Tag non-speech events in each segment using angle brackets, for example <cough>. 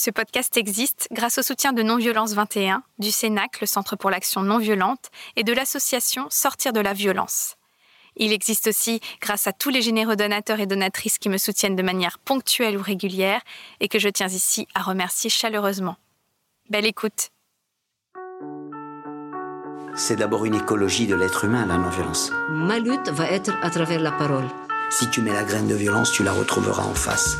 Ce podcast existe grâce au soutien de Non-Violence 21, du CENAC, le Centre pour l'action non violente, et de l'association Sortir de la violence. Il existe aussi grâce à tous les généreux donateurs et donatrices qui me soutiennent de manière ponctuelle ou régulière et que je tiens ici à remercier chaleureusement. Belle écoute. C'est d'abord une écologie de l'être humain, la non-violence. Ma lutte va être à travers la parole. Si tu mets la graine de violence, tu la retrouveras en face.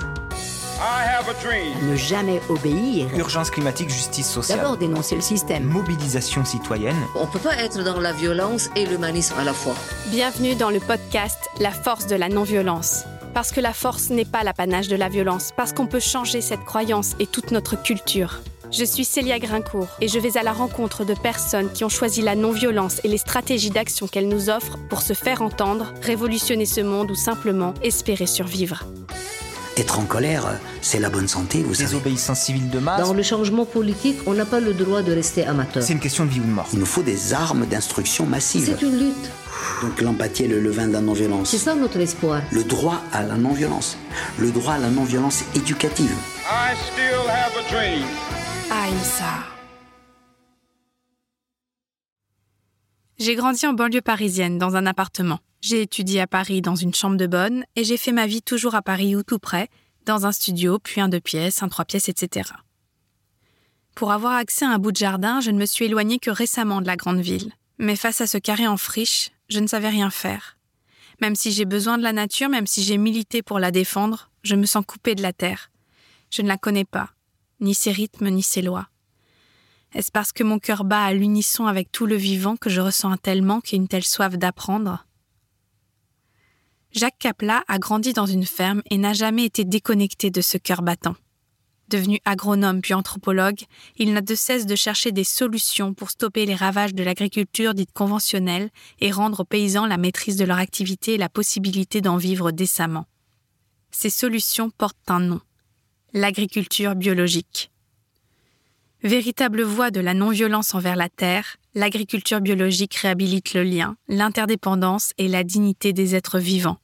Ne jamais obéir. Urgence climatique, justice sociale. D'abord dénoncer le système. Mobilisation citoyenne. On ne peut pas être dans la violence et l'humanisme à la fois. Bienvenue dans le podcast La force de la non-violence. Parce que la force n'est pas l'apanage de la violence, parce qu'on peut changer cette croyance et toute notre culture. Je suis Célia Grincourt et je vais à la rencontre de personnes qui ont choisi la non-violence et les stratégies d'action qu'elle nous offre pour se faire entendre, révolutionner ce monde ou simplement espérer survivre. Être en colère, c'est la bonne santé, vous savez. Désobéissance civile de masse. Dans le changement politique, on n'a pas le droit de rester amateur. C'est une question de vie ou de mort. Il nous faut des armes d'instruction massive. C'est une lutte. Donc l'empathie est le levain de la non-violence. C'est ça notre espoir. Le droit à la non-violence. Le droit à la non-violence éducative. I still have a dream. Aïssa. J'ai grandi en banlieue parisienne, dans un appartement. J'ai étudié à Paris dans une chambre de bonne et j'ai fait ma vie toujours à Paris ou tout près, dans un studio, puis un deux pièces, un trois pièces, etc. Pour avoir accès à un bout de jardin, je ne me suis éloignée que récemment de la grande ville. Mais face à ce carré en friche, je ne savais rien faire. Même si j'ai besoin de la nature, même si j'ai milité pour la défendre, je me sens coupée de la terre. Je ne la connais pas, ni ses rythmes, ni ses lois. Est-ce parce que mon cœur bat à l'unisson avec tout le vivant que je ressens un tel manque et une telle soif d'apprendre? Jacques Capla a grandi dans une ferme et n'a jamais été déconnecté de ce cœur battant. Devenu agronome puis anthropologue, il n'a de cesse de chercher des solutions pour stopper les ravages de l'agriculture dite conventionnelle et rendre aux paysans la maîtrise de leur activité et la possibilité d'en vivre décemment. Ces solutions portent un nom l'agriculture biologique. Véritable voie de la non-violence envers la terre, l'agriculture biologique réhabilite le lien, l'interdépendance et la dignité des êtres vivants.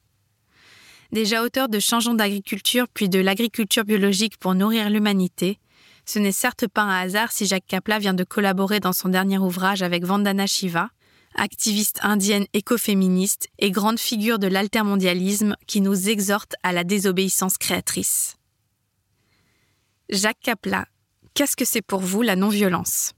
Déjà auteur de Changeons d'agriculture puis de l'agriculture biologique pour nourrir l'humanité, ce n'est certes pas un hasard si Jacques Capla vient de collaborer dans son dernier ouvrage avec Vandana Shiva, activiste indienne écoféministe et grande figure de l'altermondialisme qui nous exhorte à la désobéissance créatrice. Jacques Capla, qu'est-ce que c'est pour vous la non-violence?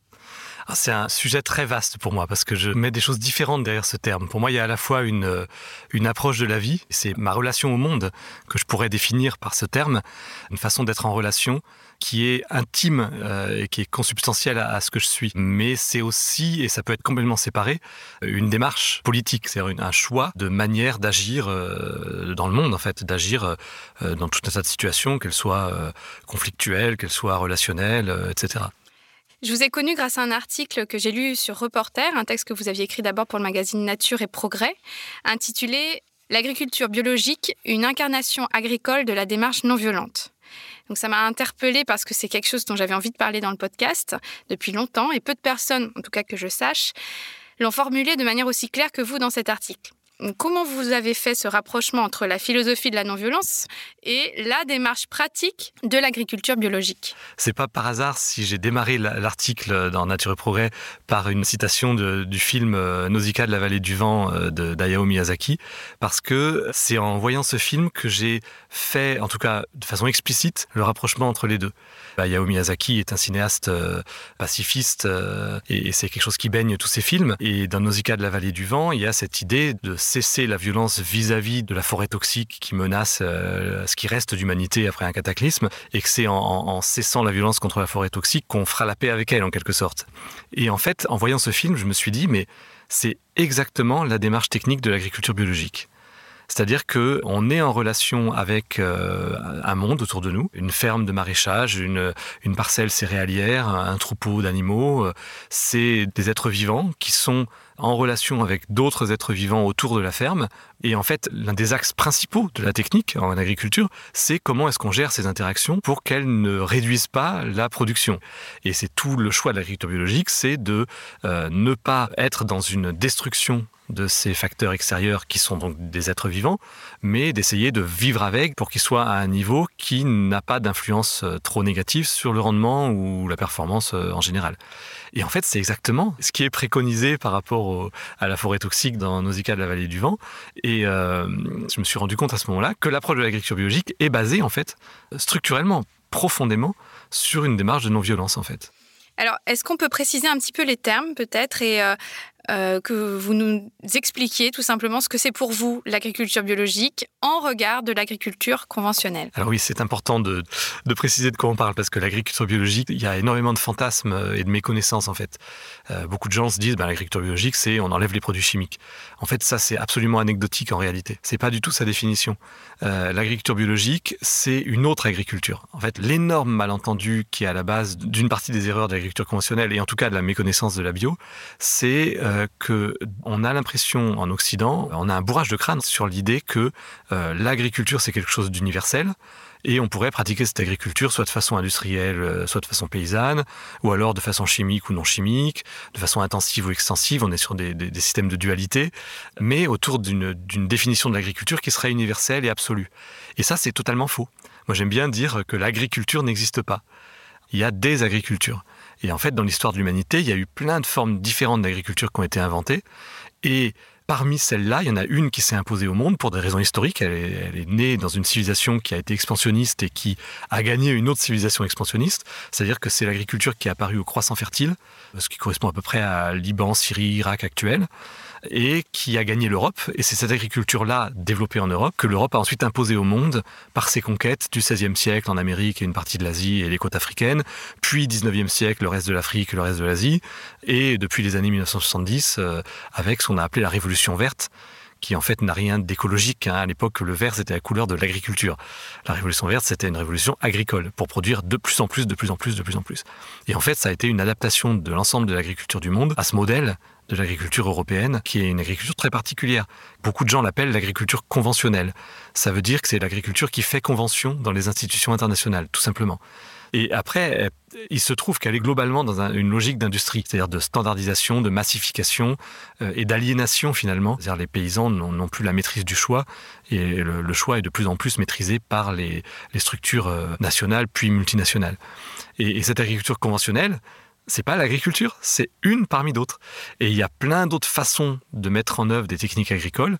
C'est un sujet très vaste pour moi parce que je mets des choses différentes derrière ce terme. Pour moi, il y a à la fois une, euh, une approche de la vie, c'est ma relation au monde que je pourrais définir par ce terme, une façon d'être en relation qui est intime euh, et qui est consubstantielle à, ce que je suis. Mais c'est aussi, et ça peut être complètement séparé, une démarche politique, c'est-à-dire un choix de manière d'agir euh, dans le monde, en fait, d'agir dans tout un tas de situations, qu'elles soient conflictuelles, qu'elles soient relationnelles, etc. Je vous ai connu grâce à un article que j'ai lu sur Reporter, un texte que vous aviez écrit d'abord pour le magazine Nature et Progrès, intitulé L'agriculture biologique, une incarnation agricole de la démarche non violente. Donc ça m'a interpellée parce que c'est quelque chose dont j'avais envie de parler dans le podcast depuis longtemps et peu de personnes, en tout cas que je sache, l'ont formulé de manière aussi claire que vous dans cet article. Comment vous avez fait ce rapprochement entre la philosophie de la non-violence et la démarche pratique de l'agriculture biologique? C'est pas par hasard si j'ai démarré l'article dans Nature et Progrès par une citation du film euh, Nausicaa de la vallée du vent euh, d'Ayao Miyazaki, parce que c'est en voyant ce film que j'ai fait, en tout cas de façon explicite, le rapprochement entre les deux. Hayao Miyazaki est un cinéaste euh, pacifiste et, c'est quelque chose qui baigne tous ses films. Et dans Nausicaa de la vallée du vent, il y a cette idée de cesser la violence vis-à-vis de la forêt toxique qui menace euh, ce qui reste d'humanité après un cataclysme, et que c'est en, cessant la violence contre la forêt toxique qu'on fera la paix avec elle en quelque sorte. Et en fait, en voyant ce film, je me suis dit, mais c'est exactement la démarche technique de l'agriculture biologique. C'est-à-dire que on est en relation avec euh, un monde autour de nous, une ferme de maraîchage, une, parcelle céréalière, un troupeau d'animaux. C'est des êtres vivants qui sont en relation avec d'autres êtres vivants autour de la ferme. Et en fait, l'un des axes principaux de la technique en agriculture, c'est comment est-ce qu'on gère ces interactions pour qu'elles ne réduisent pas la production. Et c'est tout le choix de l'agriculture biologique, c'est de euh, ne pas être dans une destruction de ces facteurs extérieurs qui sont donc des êtres vivants, mais d'essayer de vivre avec pour qu'ils soient à un niveau qui n'a pas d'influence euh, trop négative sur le rendement ou la performance euh, en général. Et en fait, c'est exactement ce qui est préconisé par rapport à la forêt toxique dans Nausicaa de la vallée du vent. Et euh, je me suis rendu compte à ce moment-là que l'approche de l'agriculture biologique est basée, en fait, structurellement, profondément, sur une démarche de non-violence, en fait. Alors, est-ce qu'on peut préciser un petit peu les termes, peut-être, et que vous nous expliquiez tout simplement ce que c'est pour vous l'agriculture biologique en regard de l'agriculture conventionnelle. Alors oui, c'est important de, préciser de quoi on parle parce que l'agriculture biologique, il y a énormément de fantasmes euh, et de méconnaissances en fait. Euh, beaucoup de gens se disent ben, l'agriculture biologique, c'est on enlève les produits chimiques. En fait, ça c'est absolument anecdotique en réalité. C'est pas du tout sa définition. Euh, l'agriculture biologique, c'est une autre agriculture. En fait, l'énorme malentendu qui est à la base d'une partie des erreurs de l'agriculture conventionnelle et en tout cas de la méconnaissance de la bio, c'est euh, que on a l'impression en Occident, on a un bourrage de crâne sur l'idée que euh, l'agriculture c'est quelque chose d'universel et on pourrait pratiquer cette agriculture soit de façon industrielle, euh, soit de façon paysanne, ou alors de façon chimique ou non chimique, de façon intensive ou extensive. On est sur des, des systèmes de dualité, mais autour d'une définition de l'agriculture qui serait universelle et absolue. Et ça, c'est totalement faux. Moi, j'aime bien dire que l'agriculture n'existe pas. Il y a des agricultures. Et en fait, dans l'histoire de l'humanité, il y a eu plein de formes différentes d'agriculture qui ont été inventées. Et parmi celles-là, il y en a une qui s'est imposée au monde pour des raisons historiques. Elle est, née dans une civilisation qui a été expansionniste et qui a gagné une autre civilisation expansionniste. C'est-à-dire que c'est l'agriculture qui est apparue au croissant fertile, ce qui correspond à peu près à Liban, Syrie, Irak actuel et qui a gagné l'Europe. Et c'est cette agriculture-là, développée en Europe, que l'Europe a ensuite imposée au monde par ses conquêtes du XVIe siècle en Amérique et une partie de l'Asie et les côtes africaines, puis XIXe siècle, le reste de l'Afrique et le reste de l'Asie, et depuis les années 1970, euh, avec ce qu'on a appelé la Révolution verte, qui en fait n'a rien d'écologique. Hein. À l'époque, le vert, c'était la couleur de l'agriculture. La révolution verte, c'était une révolution agricole pour produire de plus en plus, de plus en plus, de plus en plus. Et en fait, ça a été une adaptation de l'ensemble de l'agriculture du monde à ce modèle de l'agriculture européenne, qui est une agriculture très particulière. Beaucoup de gens l'appellent l'agriculture conventionnelle. Ça veut dire que c'est l'agriculture qui fait convention dans les institutions internationales, tout simplement. Et après, il se trouve qu'elle est globalement dans une logique d'industrie, c'est-à-dire de standardisation, de massification euh, et d'aliénation finalement. C'est-à-dire les paysans n'ont plus la maîtrise du choix et le, choix est de plus en plus maîtrisé par les, structures euh, nationales puis multinationales. et cette agriculture conventionnelle, c'est pas l'agriculture, c'est une parmi d'autres. Et il y a plein d'autres façons de mettre en œuvre des techniques agricoles.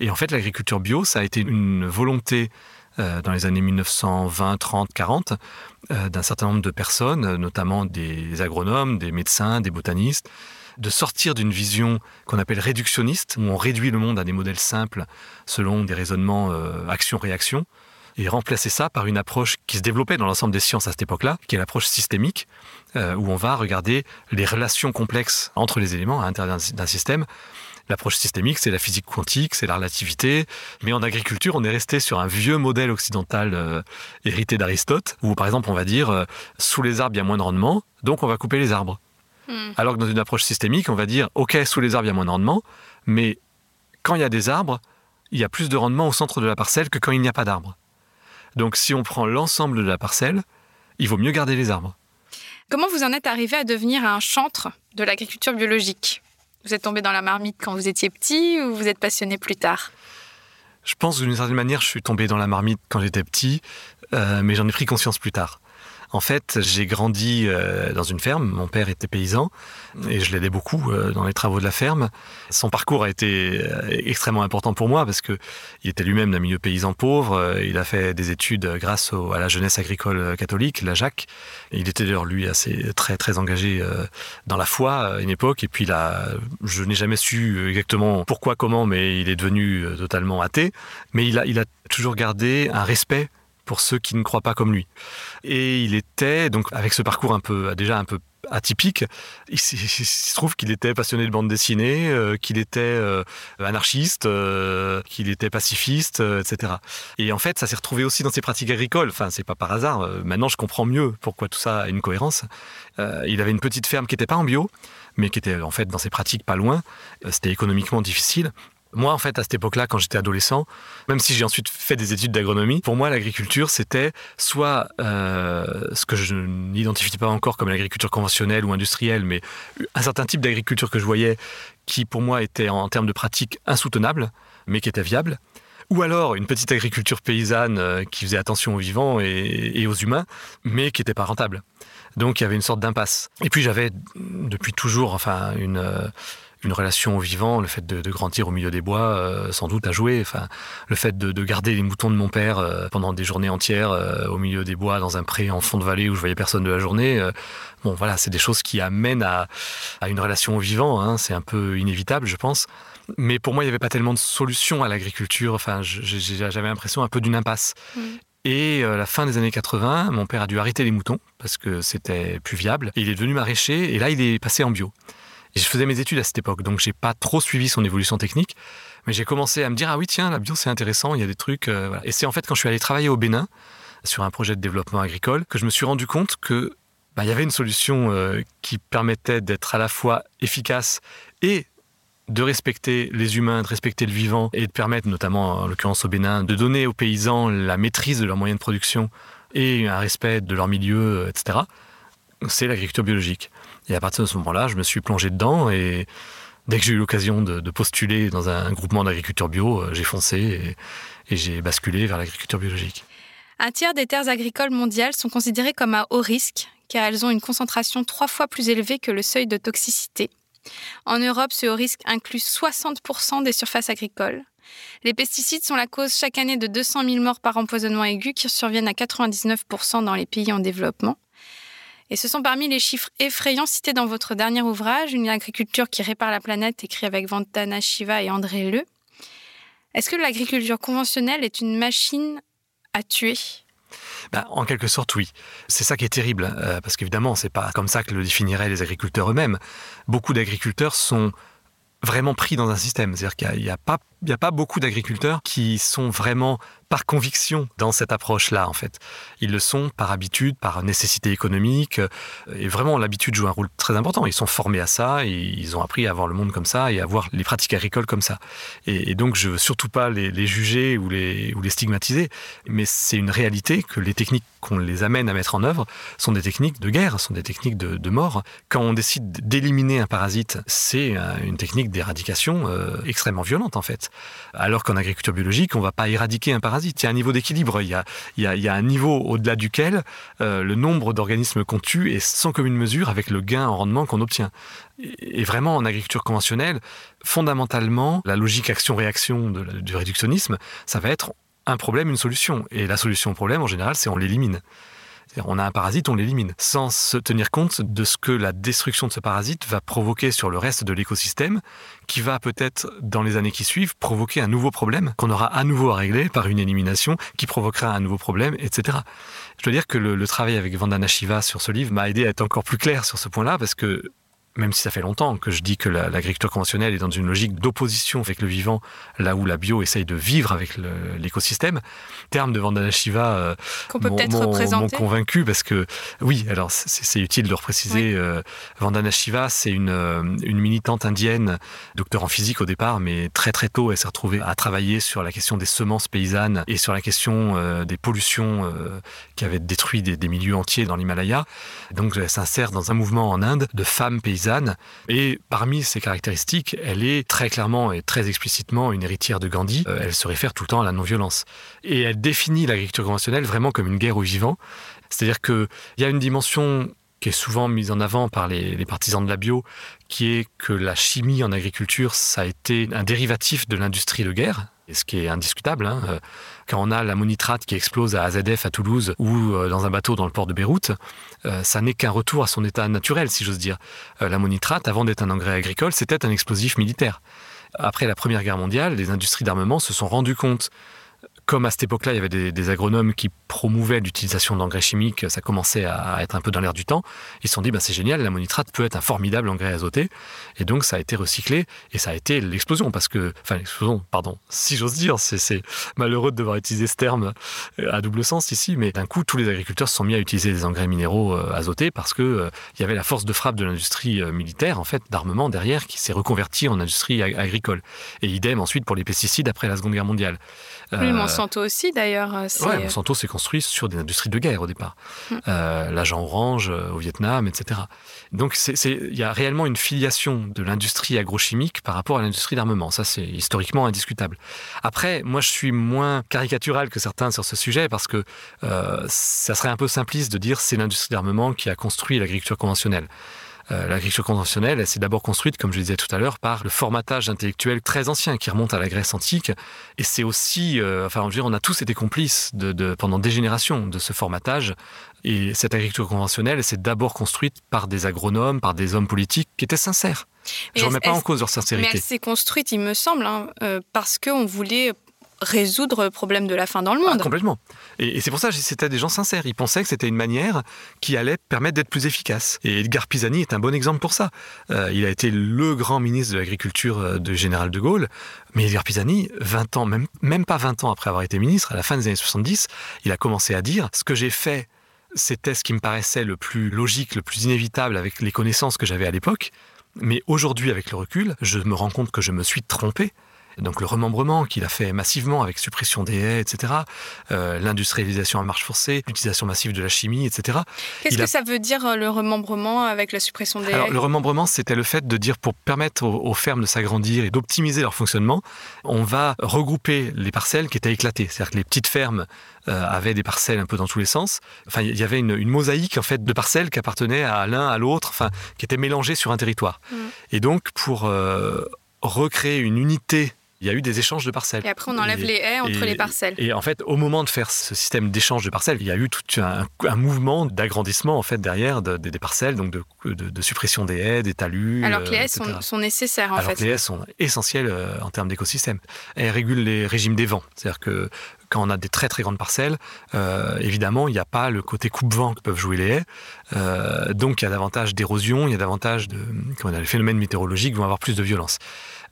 Et en fait, l'agriculture bio, ça a été une volonté euh, dans les années 1920, 30, 40 d'un certain nombre de personnes, notamment des agronomes, des médecins, des botanistes, de sortir d'une vision qu'on appelle réductionniste, où on réduit le monde à des modèles simples selon des raisonnements euh, action-réaction, et remplacer ça par une approche qui se développait dans l'ensemble des sciences à cette époque-là, qui est l'approche systémique, euh, où on va regarder les relations complexes entre les éléments à l'intérieur d'un système. L'approche systémique, c'est la physique quantique, c'est la relativité. Mais en agriculture, on est resté sur un vieux modèle occidental euh, hérité d'Aristote, où par exemple on va dire euh, sous les arbres il y a moins de rendement, donc on va couper les arbres. Hmm. Alors que dans une approche systémique, on va dire ok sous les arbres il y a moins de rendement, mais quand il y a des arbres, il y a plus de rendement au centre de la parcelle que quand il n'y a pas d'arbres. Donc si on prend l'ensemble de la parcelle, il vaut mieux garder les arbres. Comment vous en êtes arrivé à devenir un chantre de l'agriculture biologique? Vous êtes tombé dans la marmite quand vous étiez petit ou vous êtes passionné plus tard? Je pense d'une certaine manière, je suis tombé dans la marmite quand j'étais petit, euh, mais j'en ai pris conscience plus tard. En fait, j'ai grandi euh, dans une ferme. Mon père était paysan et je l'aidais beaucoup euh, dans les travaux de la ferme. Son parcours a été euh, extrêmement important pour moi parce que il était lui-même d'un milieu paysan pauvre. Il a fait des études grâce à la jeunesse agricole catholique, la Jacques. Il était d'ailleurs lui assez très très engagé dans la foi à une époque. Et puis là, je n'ai jamais su exactement pourquoi, comment, mais il est devenu totalement athée. Mais il a, il a toujours gardé un respect pour ceux qui ne croient pas comme lui. Et il était, donc avec ce parcours un peu, déjà un peu atypique, il, se trouve qu'il était passionné de bande dessinée, euh, qu'il était euh, anarchiste, euh, qu'il était pacifiste, etc. Et en fait, ça s'est retrouvé aussi dans ses pratiques agricoles. Enfin, c'est pas par hasard. maintenant, je comprends mieux pourquoi tout ça a une cohérence. il avait une petite ferme qui n'était pas en bio, mais qui était en fait dans ses pratiques pas loin. C'était économiquement difficile. Moi, en fait, à cette époque-là, quand j'étais adolescent, même si j'ai ensuite fait des études d'agronomie, pour moi, l'agriculture, c'était soit euh, ce que je n'identifie pas encore comme l'agriculture conventionnelle ou industrielle, mais un certain type d'agriculture que je voyais qui, pour moi, était en termes de pratique insoutenable, mais qui était viable. Ou alors une petite agriculture paysanne euh, qui faisait attention aux vivants et, aux humains, mais qui n'était pas rentable. Donc il y avait une sorte d'impasse. Et puis j'avais depuis toujours, enfin, une, euh, une relation au vivant, le fait de, grandir au milieu des bois, euh, sans doute à jouer. Enfin, le fait de, garder les moutons de mon père euh, pendant des journées entières euh, au milieu des bois, dans un pré en fond de vallée où je voyais personne de la journée. bon, voilà, c'est des choses qui amènent à, une relation au vivant. Hein. c'est un peu inévitable, je pense. Mais pour moi, il n'y avait pas tellement de solution à l'agriculture. Enfin, j'avais l'impression un peu d'une impasse. Mmh. Et à la fin des années 80, mon père a dû arrêter les moutons parce que c'était plus viable. il est devenu maraîcher et là, il est passé en bio je faisais mes études à cette époque, donc j'ai pas trop suivi son évolution technique. Mais j'ai commencé à me dire ah oui tiens la bio c'est intéressant, il y a des trucs. Euh, Et c'est en fait quand je suis allé travailler au Bénin sur un projet de développement agricole que je me suis rendu compte que bah, y avait une solution euh, qui permettait d'être à la fois efficace et de respecter les humains, de respecter le vivant et de permettre, notamment en l'occurrence au Bénin, de donner aux paysans la maîtrise de leurs moyens de production et un respect de leur milieu, etc. C'est l'agriculture biologique. Et à partir de ce moment-là, je me suis plongé dedans et dès que j'ai eu l'occasion de, postuler dans un groupement d'agriculture bio, euh, j'ai foncé et, et j'ai basculé vers l'agriculture biologique. Un tiers des terres agricoles mondiales sont considérées comme à haut risque, car elles ont une concentration trois fois plus élevée que le seuil de toxicité. En Europe, ce haut risque inclut 60% des surfaces agricoles. Les pesticides sont la cause chaque année de 200 000 morts par empoisonnement aigu qui surviennent à 99% dans les pays en développement. Et ce sont parmi les chiffres effrayants cités dans votre dernier ouvrage, Une agriculture qui répare la planète, écrit avec Vandana Shiva et André Le. Est-ce que l'agriculture conventionnelle est une machine à tuer? Ben, en quelque sorte, oui. C'est ça qui est terrible, euh, parce qu'évidemment, c'est pas comme ça que le définiraient les agriculteurs eux-mêmes. Beaucoup d'agriculteurs sont vraiment pris dans un système. C'est-à-dire qu'il n'y a pas beaucoup d'agriculteurs qui sont vraiment par conviction dans cette approche-là, en fait. Ils le sont par habitude, par nécessité économique. Et vraiment, l'habitude joue un rôle très important. Ils sont formés à ça, et ils ont appris à voir le monde comme ça et à voir les pratiques agricoles comme ça. Et, donc, je veux surtout pas les, juger ou les, ou les stigmatiser, mais c'est une réalité que les techniques qu'on les amène à mettre en œuvre sont des techniques de guerre, sont des techniques de, mort. Quand on décide d'éliminer un parasite, c'est une technique d'éradication euh, extrêmement violente, en fait. Alors qu'en agriculture biologique, on va pas éradiquer un parasite il y a un niveau d'équilibre. Il, y a, un niveau au-delà duquel euh, le nombre d'organismes qu'on tue est sans commune mesure avec le gain en rendement qu'on obtient. Et vraiment, en agriculture conventionnelle, fondamentalement, la logique action-réaction du réductionnisme, ça va être un problème, une solution. Et la solution au problème, en général, c'est on l'élimine. On a un parasite, on l'élimine, sans se tenir compte de ce que la destruction de ce parasite va provoquer sur le reste de l'écosystème, qui va peut-être, dans les années qui suivent, provoquer un nouveau problème qu'on aura à nouveau à régler par une élimination qui provoquera un nouveau problème, etc. Je dois dire que le, travail avec Vandana Shiva sur ce livre m'a aidé à être encore plus clair sur ce point-là, parce que même si ça fait longtemps que je dis que l'agriculture conventionnelle est dans une logique d'opposition avec le vivant, là où la bio essaye de vivre avec l'écosystème, terme de Vandana Shiva euh, m'ont convaincu parce que, oui, alors c'est utile de le repréciser, euh, Vandana Shiva, c'est une, euh, une militante indienne, docteur en physique au départ, mais très très tôt, elle s'est retrouvée à travailler sur la question des semences paysannes et sur la question des pollutions qui avaient détruit des, des milieux entiers dans l'Himalaya. Donc elle s'insère dans un mouvement en Inde de femmes paysannes et parmi ses caractéristiques, elle est très clairement et très explicitement une héritière de Gandhi. Euh, elle se réfère tout le temps à la non-violence. Et elle définit l'agriculture conventionnelle vraiment comme une guerre au vivant. C'est-à-dire qu'il y a une dimension qui est souvent mise en avant par les, les, partisans de la bio, qui est que la chimie en agriculture, ça a été un dérivatif de l'industrie de guerre, et ce qui est indiscutable. Hein. Euh, quand on a l'ammonitrate qui explose à AZF à Toulouse ou euh, dans un bateau dans le port de Beyrouth, euh, ça n'est qu'un retour à son état naturel, si j'ose dire. L'ammonitrate, avant d'être un engrais agricole, c'était un explosif militaire. Après la Première Guerre mondiale, les industries d'armement se sont rendues compte comme à cette époque-là, il y avait des, des agronomes qui promouvaient l'utilisation d'engrais chimiques, ça commençait à être un peu dans l'air du temps. Ils se sont dit, bah, c'est génial, l'ammonitrate peut être un formidable engrais azoté. Et donc, ça a été recyclé et ça a été l'explosion parce que, enfin, l'explosion, pardon, si j'ose dire, c'est malheureux de devoir utiliser ce terme euh, à double sens ici, mais d'un coup, tous les agriculteurs se sont mis à utiliser des engrais minéraux euh, azotés parce que euh, il y avait la force de frappe de l'industrie militaire, en fait, d'armement derrière, qui s'est reconvertie en industrie agricole. Et idem ensuite pour les pesticides après la Seconde Guerre mondiale. Oui, Monsanto aussi d'ailleurs. Oui, Monsanto s'est construit sur des industries de guerre au départ. Hum. L'agent orange au Vietnam, etc. Donc il y a réellement une filiation de l'industrie agrochimique par rapport à l'industrie d'armement. Ça, c'est historiquement indiscutable. Après, moi, je suis moins caricatural que certains sur ce sujet parce que euh, ça serait un peu simpliste de dire c'est l'industrie d'armement qui a construit l'agriculture conventionnelle. Euh, l'agriculture conventionnelle, elle s'est d'abord construite, comme je le disais tout à l'heure, par le formatage intellectuel très ancien qui remonte à la Grèce antique. Et c'est aussi, euh, enfin, on a tous été complices de, pendant des générations de ce formatage. Et cette agriculture conventionnelle, elle s'est d'abord construite par des agronomes, par des hommes politiques qui étaient sincères. je ne remets pas en cause leur sincérité. Mais elle s'est construite, il me semble, hein, euh, parce qu'on voulait résoudre le problème de la faim dans le monde. Ah, complètement. Et, c'est pour ça que c'était des gens sincères. Ils pensaient que c'était une manière qui allait permettre d'être plus efficace. Et Edgar Pisani est un bon exemple pour ça. Euh, il a été le grand ministre de l'Agriculture euh, de Général de Gaulle. Mais Edgar Pisani, 20 ans, même, même pas 20 ans après avoir été ministre, à la fin des années 70, il a commencé à dire ce que j'ai fait c'était ce qui me paraissait le plus logique, le plus inévitable avec les connaissances que j'avais à l'époque. Mais aujourd'hui, avec le recul, je me rends compte que je me suis trompé donc le remembrement qu'il a fait massivement avec suppression des haies, etc., euh, l'industrialisation à marche forcée, l'utilisation massive de la chimie, etc. Qu'est-ce que ça veut dire euh, le remembrement avec la suppression des Alors, haies? Le remembrement, c'était le fait de dire pour permettre aux, fermes de s'agrandir et d'optimiser leur fonctionnement, on va regrouper les parcelles qui étaient éclatées. C'est-à-dire que les petites fermes euh, avaient des parcelles un peu dans tous les sens. Enfin, il y avait une, mosaïque en fait de parcelles qui appartenaient à l'un à l'autre, enfin, qui étaient mélangées sur un territoire. Mmh. Et donc pour recréer une unité il y a eu des échanges de parcelles. Et après, on enlève les haies entre les parcelles. Et en fait, au moment de faire ce système d'échange de parcelles, il y a eu tout un, mouvement d'agrandissement en fait derrière des parcelles, donc de, suppression des haies, des talus. Alors que les haies sont, nécessaires en Alors fait. Que les haies sont essentielles euh, en termes d'écosystème. Elles régulent les régimes des vents, c'est-à-dire que quand on a des très très grandes parcelles, euh, évidemment, il n'y a pas le côté coupe-vent que peuvent jouer les haies. Euh, donc, il y a davantage d'érosion, il y a davantage de. Comment on a, les phénomènes météorologiques vont avoir plus de violence.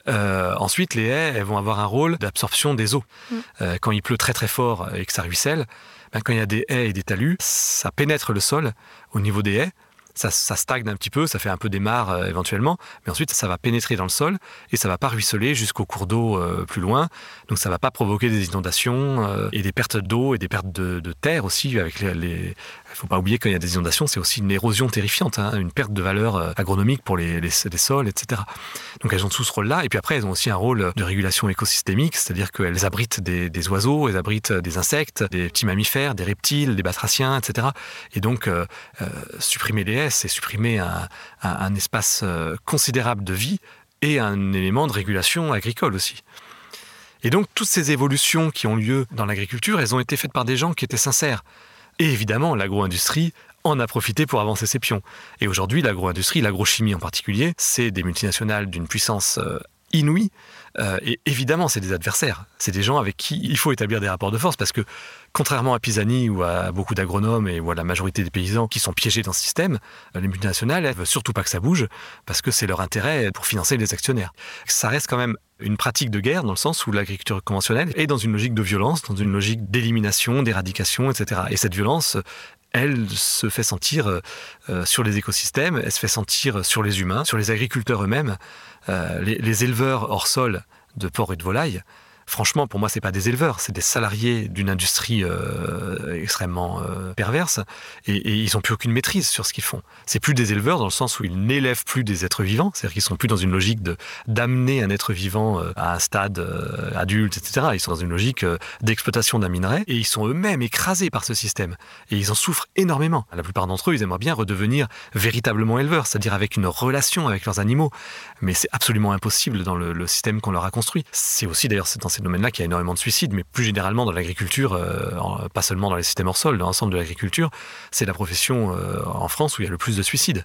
Euh, ensuite, les haies, elles vont avoir un rôle d'absorption des eaux. Mm. Euh, quand il pleut très très fort et que ça ruisselle, ben, quand il y a des haies et des talus, ça pénètre le sol au niveau des haies ça, stagne un petit peu, ça fait un peu des mares euh, éventuellement, mais ensuite ça va pénétrer dans le sol et ça va pas ruisseler jusqu'au cours d'eau plus loin. Donc ça va pas provoquer des inondations et des pertes d'eau et des pertes de, terre aussi. Avec les, les... faut pas oublier quand il y a des inondations, c'est aussi une érosion terrifiante, hein, une perte de valeur agronomique pour les, sols, etc. Donc elles ont tout ce rôle-là. Et puis après elles ont aussi un rôle de régulation écosystémique, c'est-à-dire qu'elles abritent des, oiseaux, elles abritent des insectes, des petits mammifères, des reptiles, des batraciens, etc. Et donc supprimer les c'est supprimer un, espace euh, considérable de vie et un élément de régulation agricole aussi. Et donc toutes ces évolutions qui ont lieu dans l'agriculture, elles ont été faites par des gens qui étaient sincères. Et évidemment, l'agro-industrie en a profité pour avancer ses pions. Et aujourd'hui, l'agro-industrie, l'agrochimie en particulier, c'est des multinationales d'une puissance euh, inouïe. Euh, et évidemment, c'est des adversaires. C'est des gens avec qui il faut établir des rapports de force parce que Contrairement à Pisani ou à beaucoup d'agronomes et à la majorité des paysans qui sont piégés dans ce système, les multinationales, elles veulent surtout pas que ça bouge parce que c'est leur intérêt pour financer les actionnaires. Ça reste quand même une pratique de guerre dans le sens où l'agriculture conventionnelle est dans une logique de violence, dans une logique d'élimination, d'éradication, etc. Et cette violence, elle se fait sentir euh, sur les écosystèmes, elle se fait sentir sur les humains, sur les agriculteurs eux-mêmes, euh, les, éleveurs hors sol de porc et de volailles franchement, pour moi, c'est pas des éleveurs, c'est des salariés d'une industrie euh, extrêmement euh, perverse, et, ils n'ont plus aucune maîtrise sur ce qu'ils font. C'est plus des éleveurs dans le sens où ils n'élèvent plus des êtres vivants, c'est-à-dire qu'ils sont plus dans une logique de d'amener un être vivant euh, à un stade adulte, etc. Ils sont dans une logique d'exploitation d'un minerai, et ils sont eux-mêmes écrasés par ce système, et ils en souffrent énormément. La plupart d'entre eux, ils aimeraient bien redevenir véritablement éleveurs, c'est-à-dire avec une relation avec leurs animaux, mais c'est absolument impossible dans le, système qu'on leur a construit. C'est aussi d'ailleurs dans cette qu'il y a énormément de suicides, mais plus généralement dans l'agriculture, pas seulement dans les systèmes hors sol, dans l'ensemble de l'agriculture, c'est la profession en France où il y a le plus de suicides.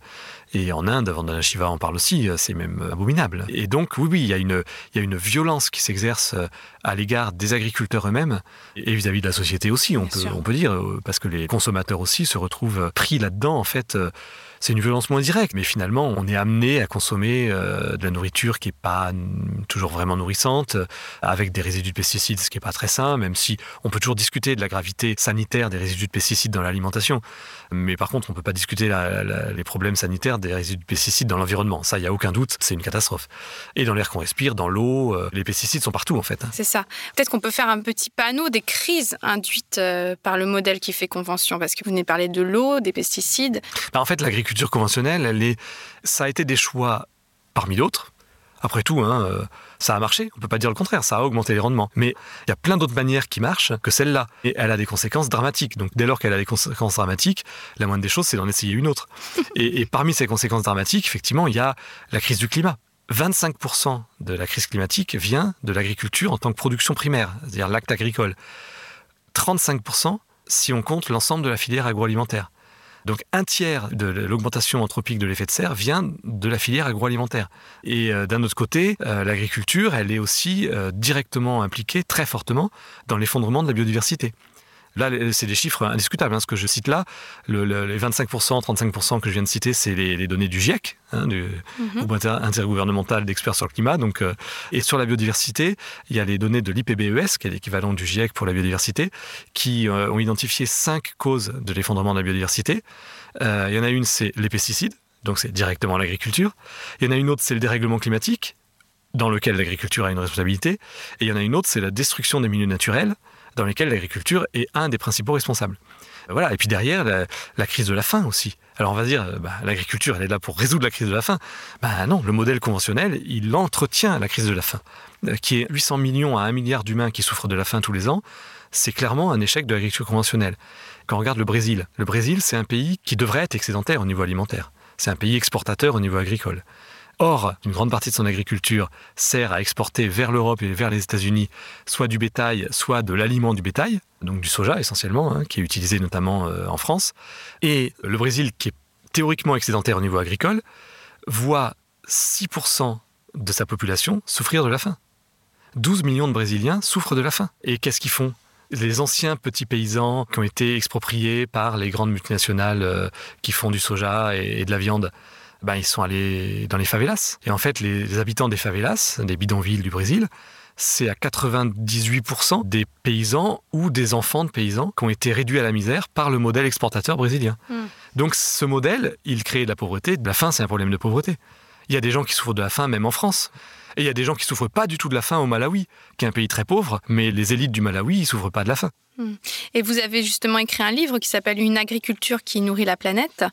Et en Inde, Vandana Shiva en parle aussi, c'est même abominable. Et donc, oui, oui, il y a une, il y a une violence qui s'exerce à l'égard des agriculteurs eux-mêmes et vis-à-vis de la société aussi, on peut, on peut dire, parce que les consommateurs aussi se retrouvent pris là-dedans, en fait c'est une violence moins directe, mais finalement, on est amené à consommer euh, de la nourriture qui n'est pas toujours vraiment nourrissante, euh, avec des résidus de pesticides, ce qui n'est pas très sain, même si on peut toujours discuter de la gravité sanitaire des résidus de pesticides dans l'alimentation. Mais par contre, on ne peut pas discuter les problèmes sanitaires des résidus de pesticides dans l'environnement. Ça, il n'y a aucun doute, c'est une catastrophe. Et dans l'air qu'on respire, dans l'eau, euh, les pesticides sont partout en fait. Hein. C'est ça. Peut-être qu'on peut faire un petit panneau des crises induites par le modèle qui fait convention, parce que vous venez parler de l'eau, des pesticides. Bah, en fait, l'agriculture l'agriculture conventionnelle, elle est, ça a été des choix parmi d'autres. Après tout, hein, euh, ça a marché, on ne peut pas dire le contraire, ça a augmenté les rendements. Mais il y a plein d'autres manières qui marchent que celle-là. Et elle a des conséquences dramatiques. Donc dès lors qu'elle a des conséquences dramatiques, la moindre des choses, c'est d'en essayer une autre. <laughs> et, et, parmi ces conséquences dramatiques, effectivement, il y a la crise du climat. 25% de la crise climatique vient de l'agriculture en tant que production primaire, c'est-à-dire l'acte agricole. 35% si on compte l'ensemble de la filière agroalimentaire. Donc un tiers de l'augmentation anthropique de l'effet de serre vient de la filière agroalimentaire. Et euh, d'un autre côté, euh, l'agriculture, elle est aussi euh, directement impliquée très fortement dans l'effondrement de la biodiversité. Là, c'est des chiffres indiscutables. Hein, ce que je cite là, les 25%, 35% que je viens de citer, c'est les, données du GIEC, hein, du mhm. groupe intergouvernemental d'experts sur le climat. Donc, euh, et sur la biodiversité, il y a les données de l'IPBES, qui est l'équivalent du GIEC pour la biodiversité, qui euh, ont identifié cinq causes de l'effondrement de la biodiversité. Euh, il y en a une, c'est les pesticides, donc c'est directement l'agriculture. Il y en a une autre, c'est le dérèglement climatique, dans lequel l'agriculture a une responsabilité. Et il y en a une autre, c'est la destruction des milieux naturels dans lesquels l'agriculture est un des principaux responsables. Voilà. Et puis derrière, la, crise de la faim aussi. Alors on va dire, bah, l'agriculture, elle est là pour résoudre la crise de la faim. Ben non, le modèle conventionnel, il entretient la crise de la faim, euh, qui est 800 millions à 1 milliard d'humains qui souffrent de la faim tous les ans. C'est clairement un échec de l'agriculture conventionnelle. Quand on regarde le Brésil, le Brésil, c'est un pays qui devrait être excédentaire au niveau alimentaire. C'est un pays exportateur au niveau agricole. Or, une grande partie de son agriculture sert à exporter vers l'Europe et vers les États-Unis soit du bétail, soit de l'aliment du bétail, donc du soja essentiellement, hein, qui est utilisé notamment euh, en France. Et le Brésil, qui est théoriquement excédentaire au niveau agricole, voit 6% de sa population souffrir de la faim. 12 millions de Brésiliens souffrent de la faim. Et qu'est-ce qu'ils font? Les anciens petits paysans qui ont été expropriés par les grandes multinationales euh, qui font du soja et de la viande, ben, ils sont allés dans les favelas. Et en fait, les, habitants des favelas, des bidonvilles du Brésil, c'est à 98% des paysans ou des enfants de paysans qui ont été réduits à la misère par le modèle exportateur brésilien. Hmm. Donc ce modèle, il crée de la pauvreté. La faim, c'est un problème de pauvreté. Il y a des gens qui souffrent de la faim même en France. Et il y a des gens qui souffrent pas du tout de la faim au Malawi, qui est un pays très pauvre, mais les élites du Malawi, ils souffrent pas de la faim. Hmm. Et vous avez justement écrit un livre qui s'appelle Une agriculture qui nourrit la planète.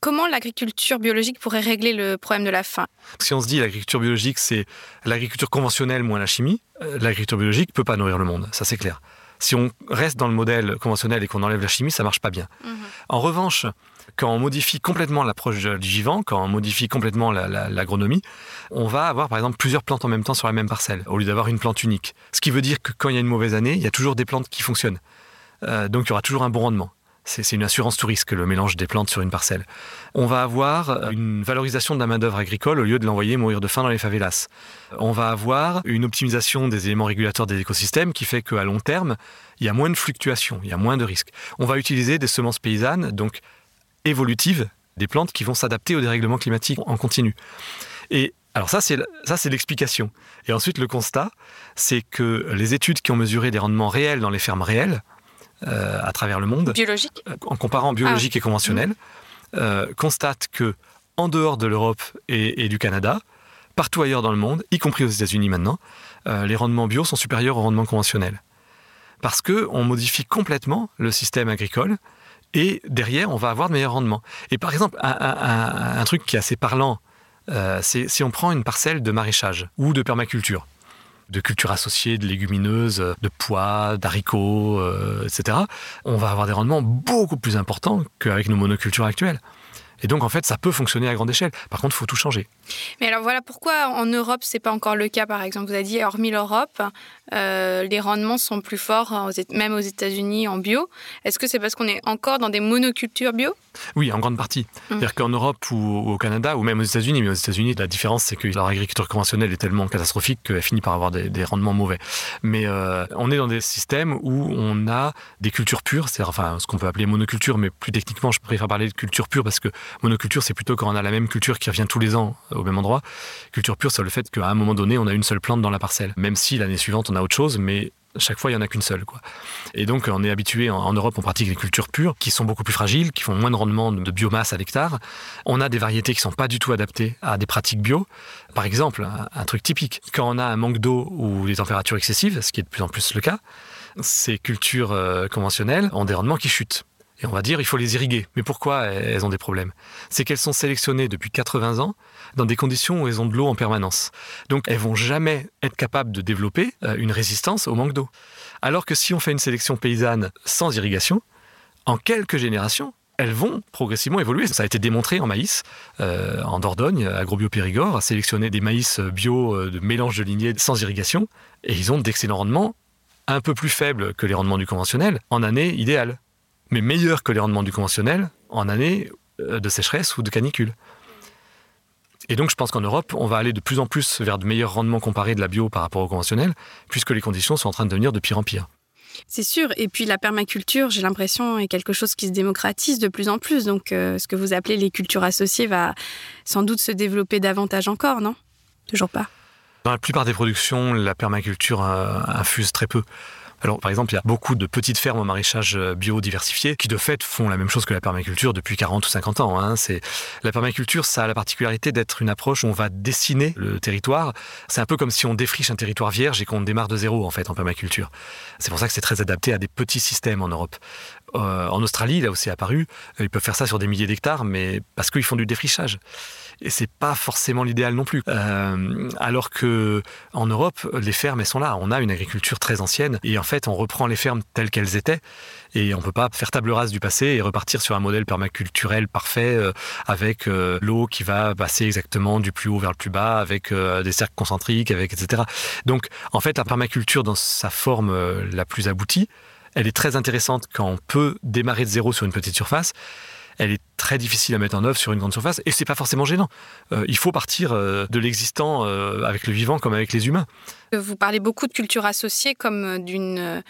Comment l'agriculture biologique pourrait régler le problème de la faim? Si on se dit l'agriculture biologique, c'est l'agriculture conventionnelle moins la chimie, euh, l'agriculture biologique ne peut pas nourrir le monde, ça c'est clair. Si on reste dans le modèle conventionnel et qu'on enlève la chimie, ça marche pas bien. Mhm. En revanche, quand on modifie complètement l'approche du vivant, quand on modifie complètement l'agronomie, on va avoir par exemple plusieurs plantes en même temps sur la même parcelle, au lieu d'avoir une plante unique. Ce qui veut dire que quand il y a une mauvaise année, il y a toujours des plantes qui fonctionnent. Euh, donc il y aura toujours un bon rendement. C'est une assurance tout risque, le mélange des plantes sur une parcelle. On va avoir une valorisation de la main-d'œuvre agricole au lieu de l'envoyer mourir de faim dans les favelas. On va avoir une optimisation des éléments régulateurs des écosystèmes qui fait qu'à long terme, il y a moins de fluctuations, il y a moins de risques. On va utiliser des semences paysannes, donc évolutives, des plantes qui vont s'adapter au dérèglement climatique en continu. Et alors ça, c'est ça, c'est l'explication. Et ensuite, le constat, c'est que les études qui ont mesuré des rendements réels dans les fermes réelles, euh, à travers le monde, biologique. Euh, en comparant biologique ah. et conventionnel, euh, constate que en dehors de l'Europe et, du Canada, partout ailleurs dans le monde, y compris aux États-Unis maintenant, les rendements bio sont supérieurs aux rendements conventionnels. Parce qu'on modifie complètement le système agricole et derrière, on va avoir de meilleurs rendements. Et par exemple, un, truc qui est assez parlant, c'est si on prend une parcelle de maraîchage ou de permaculture de cultures associées, de légumineuses, de pois, d'haricots, euh, etc., on va avoir des rendements beaucoup plus importants qu'avec nos monocultures actuelles. Et donc, en fait, ça peut fonctionner à grande échelle. Par contre, il faut tout changer. Mais alors, voilà pourquoi en Europe, c'est pas encore le cas, par exemple. Vous avez dit, hormis l'Europe, euh, les rendements sont plus forts, même aux États-Unis en bio. Est-ce que c'est parce qu'on est encore dans des monocultures bio? Oui, en grande partie. Mmh. C'est-à-dire qu'en Europe ou au Canada, ou même aux États-Unis, mais aux États-Unis, la différence, c'est que leur agriculture conventionnelle est tellement catastrophique qu'elle finit par avoir des, rendements mauvais. Mais euh, on est dans des systèmes où on a des cultures pures, c'est-à-dire enfin, ce qu'on peut appeler monoculture, mais plus techniquement, je préfère parler de culture pure parce que monoculture, c'est plutôt quand on a la même culture qui revient tous les ans au même endroit. Culture pure, c'est le fait qu'à un moment donné, on a une seule plante dans la parcelle. Même si l'année suivante, on a autre chose, mais chaque fois, il n'y en a qu'une seule. Quoi. Et donc, on est habitué, en, Europe, on pratique des cultures pures qui sont beaucoup plus fragiles, qui font moins de rendement de biomasse à l'hectare. On a des variétés qui ne sont pas du tout adaptées à des pratiques bio. Par exemple, un, truc typique, quand on a un manque d'eau ou des températures excessives, ce qui est de plus en plus le cas, ces cultures euh, conventionnelles ont des rendements qui chutent. Et on va dire, il faut les irriguer. Mais pourquoi elles ont des problèmes? C'est qu'elles sont sélectionnées depuis 80 ans dans des conditions où elles ont de l'eau en permanence. Donc elles vont jamais être capables de développer euh, une résistance au manque d'eau. Alors que si on fait une sélection paysanne sans irrigation, en quelques générations, elles vont progressivement évoluer. Ça a été démontré en maïs, euh, en Dordogne, AgroBio a sélectionné des maïs bio euh, de mélange de lignées sans irrigation, et ils ont d'excellents rendements, un peu plus faibles que les rendements du conventionnel, en année idéale mais meilleur que les rendements du conventionnel en année euh, de sécheresse ou de canicule. Et donc je pense qu'en Europe, on va aller de plus en plus vers de meilleurs rendements comparés de la bio par rapport au conventionnel, puisque les conditions sont en train de devenir de pire en pire. C'est sûr. Et puis la permaculture, j'ai l'impression, est quelque chose qui se démocratise de plus en plus. Donc euh, ce que vous appelez les cultures associées va sans doute se développer davantage encore, non? Toujours pas. Dans la plupart des productions, la permaculture euh, infuse très peu. Alors, par exemple, il y a beaucoup de petites fermes au maraîchage euh, biodiversifié qui, de fait, font la même chose que la permaculture depuis 40 ou 50 ans. Hein. C'est La permaculture, ça a la particularité d'être une approche où on va dessiner le territoire. C'est un peu comme si on défriche un territoire vierge et qu'on démarre de zéro, en fait, en permaculture. C'est pour ça que c'est très adapté à des petits systèmes en Europe. Euh, en Australie, là où c'est apparu, ils peuvent faire ça sur des milliers d'hectares, mais parce qu'ils font du défrichage. Et c'est pas forcément l'idéal non plus. Euh, alors que en Europe, les fermes elles sont là. On a une agriculture très ancienne et en fait, on reprend les fermes telles qu'elles étaient et on peut pas faire table rase du passé et repartir sur un modèle permaculturel parfait avec l'eau qui va passer exactement du plus haut vers le plus bas, avec des cercles concentriques, avec etc. Donc, en fait, la permaculture dans sa forme la plus aboutie elle est très intéressante quand on peut démarrer de zéro sur une petite surface. Elle est très difficile à mettre en œuvre sur une grande surface et c'est pas forcément gênant. Euh, il faut partir euh, de l'existant euh, avec le vivant comme avec les humains. Vous parlez beaucoup de culture associée comme d'une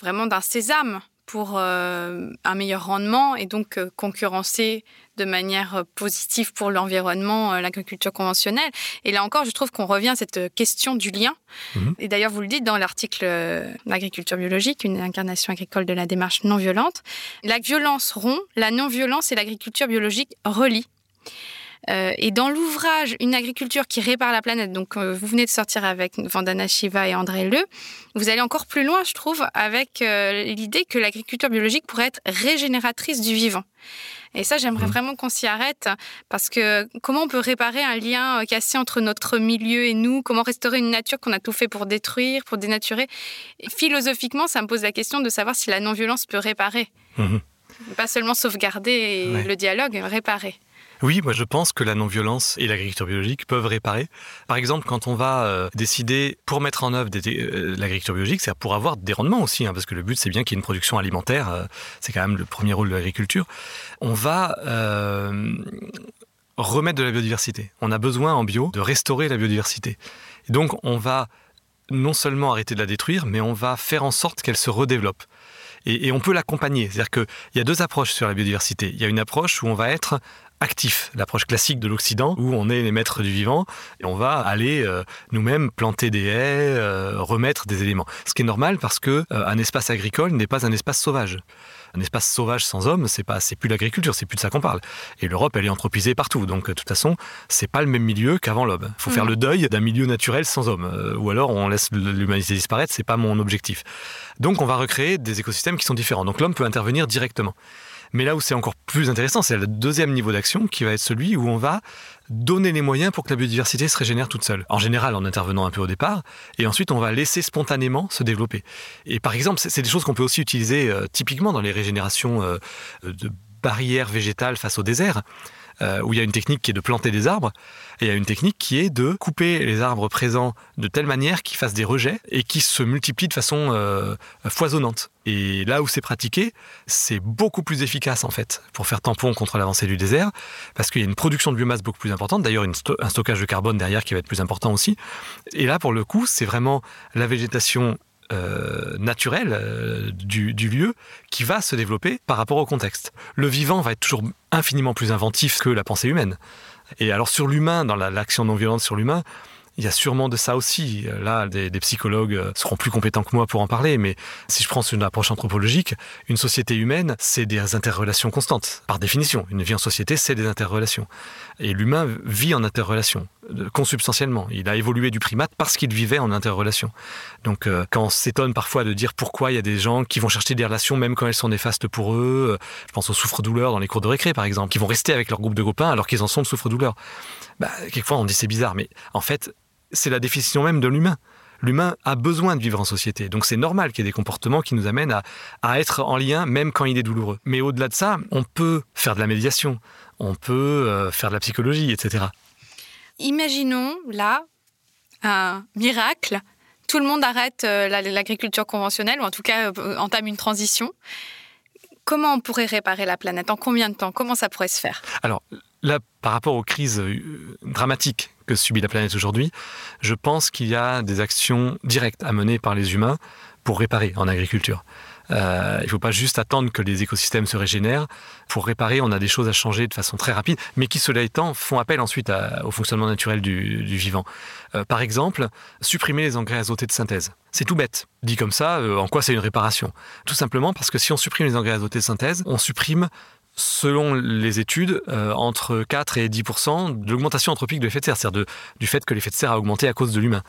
vraiment d'un sésame pour un meilleur rendement et donc concurrencer de manière euh, positive pour l'environnement, euh, l'agriculture conventionnelle. Et là encore, je trouve qu'on revient à cette question du lien. Mhm. Et d'ailleurs, vous le dites dans l'article euh, L'agriculture biologique, une incarnation agricole de la démarche non violente. La violence rompt, la non-violence et l'agriculture biologique relient. Et dans l'ouvrage Une agriculture qui répare la planète, donc vous venez de sortir avec Vandana Shiva et André Le, vous allez encore plus loin, je trouve, avec l'idée que l'agriculture biologique pourrait être régénératrice du vivant. Et ça, j'aimerais mmh. vraiment qu'on s'y arrête parce que comment on peut réparer un lien euh, cassé entre notre milieu et nous? Comment restaurer une nature qu'on a tout fait pour détruire, pour dénaturer? Philosophiquement, ça me pose la question de savoir si la non-violence peut réparer. Mmh. Pas seulement sauvegarder le dialogue, réparer. Oui, moi je pense que la non-violence et l'agriculture biologique peuvent réparer. Par exemple, quand on va euh, décider pour mettre en œuvre euh, l'agriculture biologique, c'est pour avoir des rendements aussi, hein, parce que le but c'est bien qu'il y ait une production alimentaire, euh, c'est quand même le premier rôle de l'agriculture. On va remettre de la biodiversité. On a besoin en bio de restaurer la biodiversité. Et donc on va non seulement arrêter de la détruire, mais on va faire en sorte qu'elle se redéveloppe. Et, et on peut l'accompagner. C'est-à-dire qu'il y a deux approches sur la biodiversité. Il y a une approche où on va être actif, l'approche classique de l'Occident, où on est les maîtres du vivant et on va aller euh, nous-mêmes planter des haies, euh, remettre des éléments. Ce qui est normal parce que euh, un espace agricole n'est pas un espace sauvage. Un espace sauvage sans homme, c'est pas, c'est plus l'agriculture, c'est plus de ça qu'on parle. Et l'Europe, elle est anthropisée partout, donc de toute façon, c'est pas le même milieu qu'avant l'homme. Il faut faire mm. le deuil d'un milieu naturel sans homme, ou alors on laisse l'humanité disparaître. C'est pas mon objectif. Donc on va recréer des écosystèmes qui sont différents. Donc l'homme peut intervenir directement. Mais là où c'est encore plus intéressant, c'est le deuxième niveau d'action qui va être celui où on va donner les moyens pour que la biodiversité se régénère toute seule. En général, en intervenant un peu au départ, et ensuite on va laisser spontanément se développer. Et par exemple, c'est des choses qu'on peut aussi utiliser euh, typiquement dans les régénérations euh, de barrières végétales face au désert. Euh, où il y a une technique qui est de planter des arbres, et il y a une technique qui est de couper les arbres présents de telle manière qu'ils fassent des rejets et qui se multiplient de façon euh, foisonnante. Et là où c'est pratiqué, c'est beaucoup plus efficace en fait pour faire tampon contre l'avancée du désert, parce qu'il y a une production de biomasse beaucoup plus importante, d'ailleurs un stockage de carbone derrière qui va être plus important aussi. Et là, pour le coup, c'est vraiment la végétation euh, naturelle euh, du, lieu qui va se développer par rapport au contexte. Le vivant va être toujours infiniment plus inventif que la pensée humaine. Et alors sur l'humain, dans l'action non violente sur l'humain, il y a sûrement de ça aussi. Là, des, psychologues euh, seront plus compétents que moi pour en parler, mais si je prends une approche anthropologique, une société humaine, c'est des interrelations constantes. Par définition, une vie en société, c'est des interrelations. Et l'humain vit en interrelation, consubstantiellement. Il a évolué du primate parce qu'il vivait en interrelation. Donc, euh, quand on s'étonne parfois de dire pourquoi il y a des gens qui vont chercher des relations même quand elles sont néfastes pour eux, euh, je pense aux souffres-douleurs dans les cours de récré, par exemple, qui vont rester avec leur groupe de copains alors qu'ils en sont de souffres-douleurs. Bah, quelquefois, on dit c'est bizarre, mais en fait, c'est la définition même de l'humain. L'humain a besoin de vivre en société. Donc c'est normal qu'il y ait des comportements qui nous amènent à, être en lien même quand il est douloureux. Mais au-delà de ça, on peut faire de la médiation, on peut euh, faire de la psychologie, etc. Imaginons là un miracle. Tout le monde arrête euh, l'agriculture conventionnelle, ou en tout cas euh, entame une transition. Comment on pourrait réparer la planète? En combien de temps? Comment ça pourrait se faire? Alors, Là, par rapport aux crises euh, dramatiques que subit la planète aujourd'hui, je pense qu'il y a des actions directes à mener par les humains pour réparer en agriculture. Euh, il ne faut pas juste attendre que les écosystèmes se régénèrent. Pour réparer, on a des choses à changer de façon très rapide, mais qui, cela étant, font appel ensuite au fonctionnement naturel du, vivant. Euh, par exemple, supprimer les engrais azotés de synthèse. C'est tout bête. Dit comme ça, en quoi c'est une réparation? Tout simplement parce que si on supprime les engrais azotés de synthèse, on supprime selon les études, euh, entre 4 et 10% de l'augmentation anthropique de l'effet de serre, c'est-à-dire du fait que l'effet de serre a augmenté à cause de l'humain.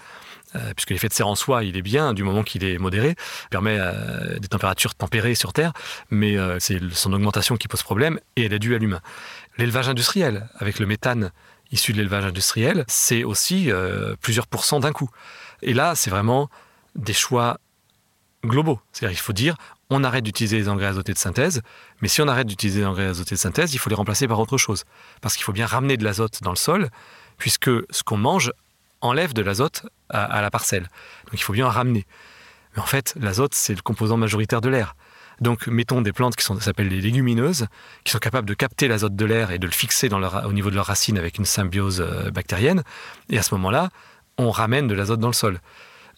Euh, puisque l'effet de serre en soi, il est bien du moment qu'il est modéré, permet euh, des températures tempérées sur Terre, mais c'est son augmentation qui pose problème et elle est due à l'humain. L'élevage industriel, avec le méthane issu de l'élevage industriel, c'est aussi plusieurs pourcents d'un coup. Et là, c'est vraiment des choix globaux. C'est-à-dire qu'il faut dire, on arrête d'utiliser les engrais azotés de synthèse, mais si on arrête d'utiliser les engrais azotés de synthèse, il faut les remplacer par autre chose. Parce qu'il faut bien ramener de l'azote dans le sol, puisque ce qu'on mange enlève de l'azote à, la parcelle. Donc il faut bien en ramener. Mais en fait, l'azote, c'est le composant majoritaire de l'air. Donc mettons des plantes qui s'appellent les légumineuses, qui sont capables de capter l'azote de l'air et de le fixer au niveau de leurs racines avec une symbiose euh, bactérienne. Et à ce moment-là, on ramène de l'azote dans le sol.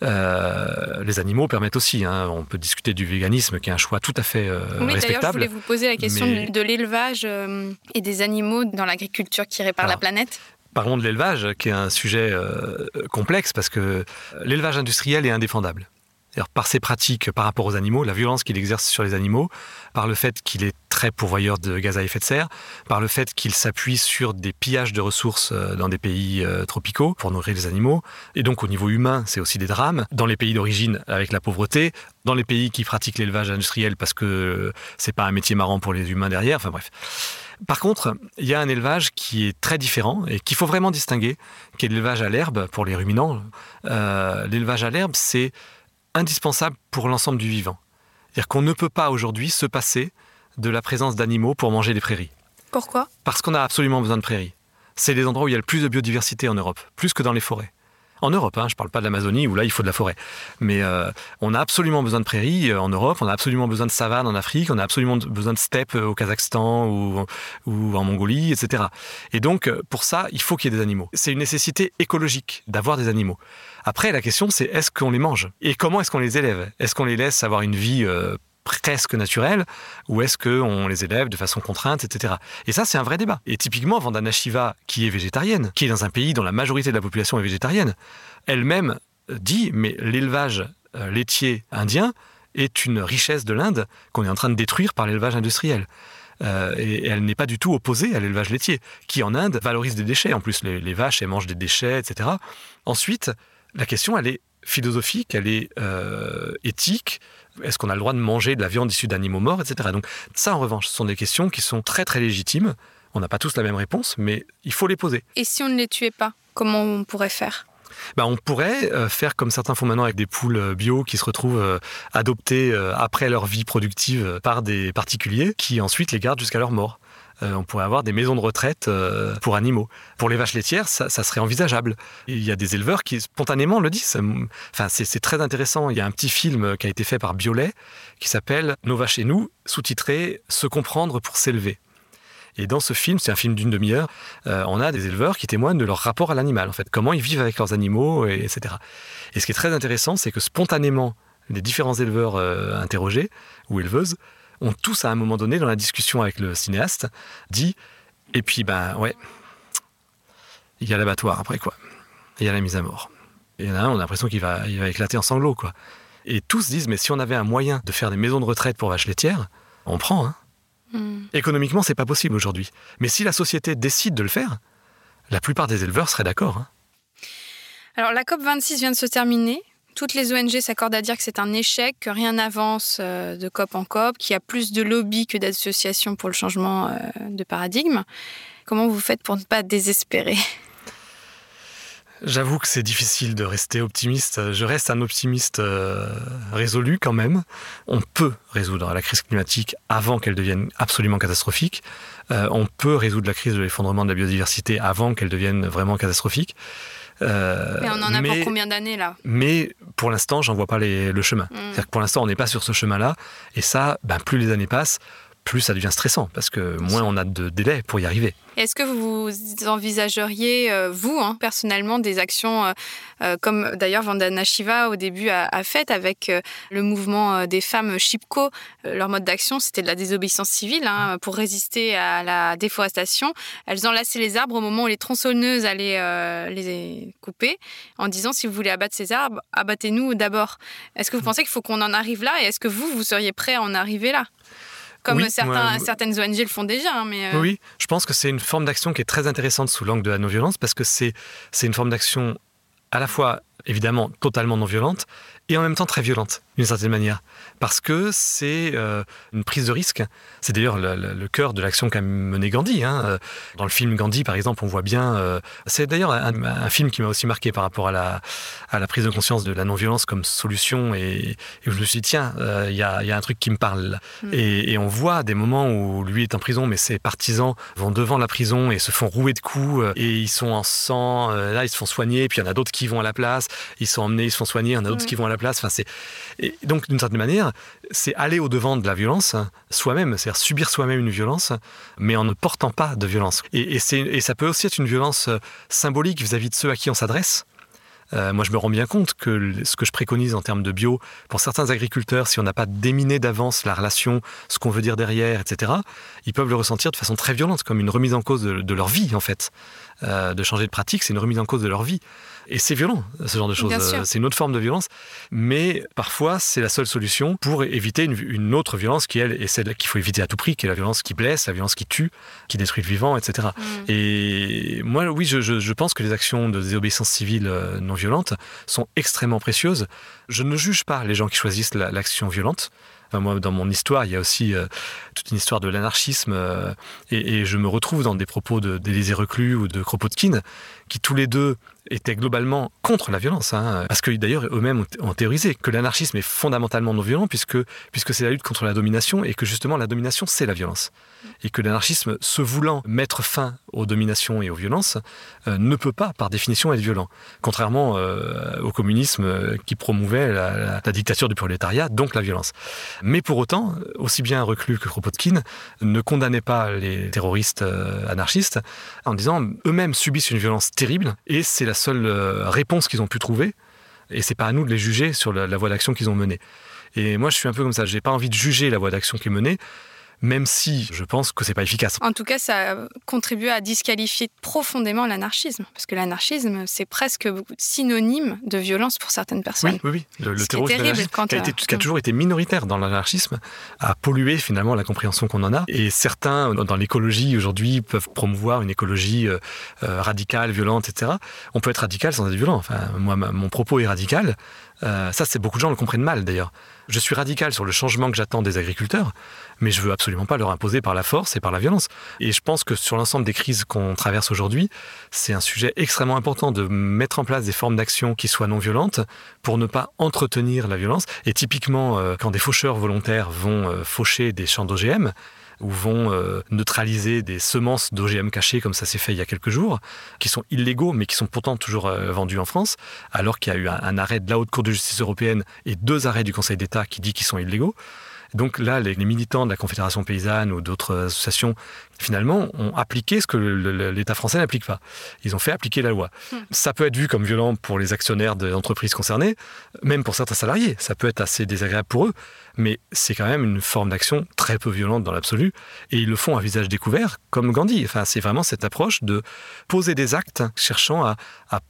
Euh, les animaux permettent aussi. Hein. On peut discuter du véganisme, qui est un choix tout à fait euh, oui, respectable. je voulais vous poser la question de l'élevage euh, et des animaux dans l'agriculture qui répare la planète. Parlons de l'élevage, qui est un sujet complexe, parce que l'élevage industriel est indéfendable par ses pratiques par rapport aux animaux, la violence qu'il exerce sur les animaux, par le fait qu'il est très pourvoyeur de gaz à effet de serre, par le fait qu'il s'appuie sur des pillages de ressources euh, dans des pays euh, tropicaux pour nourrir les animaux. Et donc au niveau humain, c'est aussi des drames. Dans les pays d'origine, avec la pauvreté, dans les pays qui pratiquent l'élevage industriel parce que c'est pas un métier marrant pour les humains derrière, enfin bref. Par contre, il y a un élevage qui est très différent et qu'il faut vraiment distinguer, qui est l'élevage à l'herbe pour les ruminants. Euh, l'élevage à l'herbe, c'est indispensable pour l'ensemble du vivant. C'est-à-dire qu'on ne peut pas aujourd'hui se passer de la présence d'animaux pour manger les prairies. Pourquoi? Parce qu'on a absolument besoin de prairies. C'est les endroits où il y a le plus de biodiversité en Europe, plus que dans les forêts. En Europe, hein, je ne parle pas de l'Amazonie où là il faut de la forêt. Mais euh, on a absolument besoin de prairies euh, en Europe, on a absolument besoin de savanes en Afrique, on a absolument besoin de steppes euh, au Kazakhstan ou, ou en Mongolie, etc. Et donc pour ça, il faut qu'il y ait des animaux. C'est une nécessité écologique d'avoir des animaux. Après, la question c'est est-ce qu'on les mange? Et comment est-ce qu'on les élève? Est-ce qu'on les laisse avoir une vie presque naturelle ou est-ce qu'on les élève de façon contrainte, etc. Et ça, c'est un vrai débat. Et typiquement, Vandana Shiva, qui est végétarienne, qui est dans un pays dont la majorité de la population est végétarienne, elle-même dit, mais l'élevage euh, laitier indien est une richesse de l'Inde qu'on est en train de détruire par l'élevage industriel. Euh, et, elle n'est pas du tout opposée à l'élevage laitier, qui en Inde valorise des déchets. En plus, les, vaches, elles mangent des déchets, etc. Ensuite, la question, elle est philosophique, elle est euh, éthique, est-ce qu'on a le droit de manger de la viande issue d'animaux morts, etc. Donc ça, en revanche, ce sont des questions qui sont très très légitimes. On n'a pas tous la même réponse, mais il faut les poser. Et si on ne les tuait pas, comment on pourrait faire? Ben, on pourrait euh, faire comme certains font maintenant avec des poules euh, bio qui se retrouvent adoptées après leur vie productive par des particuliers qui ensuite les gardent jusqu'à leur mort. Euh, on pourrait avoir des maisons de retraite euh, pour animaux. Pour les vaches laitières, ça, serait envisageable. Il y a des éleveurs qui spontanément le disent. Enfin, c'est très intéressant. Il y a un petit film qui a été fait par Biolay qui s'appelle Nos vaches et nous, sous-titré Se comprendre pour s'élever. Et dans ce film, c'est un film d'une demi-heure, euh, on a des éleveurs qui témoignent de leur rapport à l'animal, en fait, comment ils vivent avec leurs animaux, etc. Et ce qui est très intéressant, c'est que spontanément, les différents éleveurs interrogés ou éleveuses ont tous à un moment donné dans la discussion avec le cinéaste dit et puis ben ouais il y a l'abattoir après quoi. Il y a la mise à mort et il y en a un on a l'impression qu'il va il va éclater en sanglots quoi. Et tous disent mais si on avait un moyen de faire des maisons de retraite pour vaches laitières on prend hein. Hmm. économiquement c'est pas possible aujourd'hui. Mais si la société décide de le faire la plupart des éleveurs seraient d'accord hein. alors la COP 26 vient de se terminer toutes les ONG s'accordent à dire que c'est un échec, que rien n'avance euh, de COP en COP, qu'il y a plus de lobbies que d'associations pour le changement euh, de paradigme. Comment vous faites pour ne pas désespérer? J'avoue que c'est difficile de rester optimiste. Je reste un optimiste euh, résolu quand même. On peut résoudre la crise climatique avant qu'elle devienne absolument catastrophique. on peut résoudre la crise de l'effondrement de la biodiversité avant qu'elle devienne vraiment catastrophique. Euh, mais on en a pour combien d'années là? Mais pour l'instant, j'en vois pas le chemin. Mm. C'est-à-dire que pour l'instant, on n'est pas sur ce chemin-là. Et ça, ben, plus les années passent, plus ça devient stressant parce que moins on a de délai pour y arriver. Est-ce que vous envisageriez, euh, vous, hein, personnellement, des actions euh, euh, comme d'ailleurs Vandana Shiva au début a, fait avec le mouvement des femmes Chipko Leur mode d'action, c'était de la désobéissance civile hein, pour résister à la déforestation. Elles enlaçaient les arbres au moment où les tronçonneuses allaient les couper en disant si vous voulez abattre ces arbres, abattez-nous d'abord. Est-ce que vous pensez qu'il faut qu'on en arrive là et est-ce que vous, vous seriez prêt à en arriver là? Comme certaines ONG le font déjà. Hein, mais euh, Oui, je pense que c'est une forme d'action qui est très intéressante sous l'angle de la non-violence parce que c'est une forme d'action à la fois évidemment totalement non violente et en même temps très violente d'une certaine manière parce que c'est euh, une prise de risque. C'est d'ailleurs le, cœur de l'action qu'a mené Gandhi. Hein. Dans le film Gandhi, par exemple, on voit bien. Euh, c'est d'ailleurs un, film qui m'a aussi marqué par rapport à la, à la prise de conscience de la non-violence comme solution. Et, je me suis dit, tiens, euh, il y, a, y, a, un truc qui me parle. Mm. Et, on voit des moments où lui est en prison, mais ses partisans vont devant la prison et se font rouer de coups. Et ils sont en sang. là, ils se font soigner. Puis il y en a d'autres qui vont à la place. Ils sont emmenés, ils se font soigner. Il y en a d'autres qui vont à la place. Enfin, c'est et donc d'une certaine manière c'est aller au-devant de la violence soi-même, c'est-à-dire subir soi-même une violence, mais en ne portant pas de violence. Et, ça peut aussi être une violence euh, symbolique vis-à-vis de ceux à qui on s'adresse. Euh, moi, je me rends bien compte que ce que je préconise en termes de bio, pour certains agriculteurs, si on n'a pas déminé d'avance la relation, ce qu'on veut dire derrière, etc., ils peuvent le ressentir de façon très violente, comme une remise en cause de, leur vie, en fait. Euh, de changer de pratique, c'est une remise en cause de leur vie. Et c'est violent, ce genre de choses. Euh, c'est une autre forme de violence. Mais parfois, c'est la seule solution pour éviter une, autre violence qui, elle, est celle qu'il faut éviter à tout prix, qui est la violence qui blesse, la violence qui tue, qui détruit le vivant, etc. Mm. Et moi, oui, je, pense que les actions de désobéissance civile euh, non violente sont extrêmement précieuses. Je ne juge pas les gens qui choisissent l'action violente moi, dans mon histoire, il y a aussi euh, toute une histoire de l'anarchisme, et, je me retrouve dans des propos d'Élysée Reclus ou de Kropotkin, qui tous les deux étaient globalement contre la violence, hein. parce que d'ailleurs eux-mêmes ont théorisé que l'anarchisme est fondamentalement non violent, puisque, puisque c'est la lutte contre la domination, et que justement la domination, c'est la violence. Et que l'anarchisme, se voulant mettre fin aux dominations et aux violences, euh, ne peut pas, par définition, être violent. Contrairement euh, au communisme euh, qui promouvait la, dictature du prolétariat, donc la violence. Mais pour autant, aussi bien Reclus que Kropotkin ne condamnaient pas les terroristes anarchistes en disant eux-mêmes subissent une violence terrible, et c'est la seule euh, réponse qu'ils ont pu trouver. Et c'est pas à nous de les juger sur la, voie d'action qu'ils ont menée. Et moi, je suis un peu comme ça. J'ai pas envie de juger la voie d'action qui est menée même si je pense que c'est pas efficace. En tout cas, ça contribue à disqualifier profondément l'anarchisme, parce que l'anarchisme, c'est presque synonyme de violence pour certaines personnes. Oui, oui, oui. Le, terrorisme qui, a, qui a toujours été minoritaire dans l'anarchisme, a pollué finalement la compréhension qu'on en a. Et certains, dans l'écologie aujourd'hui, peuvent promouvoir une écologie euh, euh, radicale, violente, etc. On peut être radical sans être violent. Enfin, moi, mon propos est radical. Euh, ça, c'est beaucoup de gens le comprennent mal d'ailleurs. Je suis radical sur le changement que j'attends des agriculteurs, mais je veux absolument pas leur imposer par la force et par la violence. Et je pense que sur l'ensemble des crises qu'on traverse aujourd'hui, c'est un sujet extrêmement important de mettre en place des formes d'action qui soient non violentes pour ne pas entretenir la violence. Et typiquement, euh, quand des faucheurs volontaires vont euh, faucher des champs d'OGM, ou vont euh, neutraliser des semences d'OGM cachées, comme ça s'est fait il y a quelques jours, qui sont illégaux, mais qui sont pourtant toujours euh, vendus en France, alors qu'il y a eu un, un, arrêt de la Haute Cour de justice européenne et deux arrêts du Conseil d'État qui dit qu'ils sont illégaux. Donc là, les, militants de la Confédération paysanne ou d'autres associations, finalement, ont appliqué ce que l'État français n'applique pas. Ils ont fait appliquer la loi. Hmm. Ça peut être vu comme violent pour les actionnaires des entreprises concernées, même pour certains salariés. Ça peut être assez désagréable pour eux mais c'est quand même une forme d'action très peu violente dans l'absolu, et ils le font à visage découvert, comme Gandhi. Enfin, c'est vraiment cette approche de poser des actes cherchant à,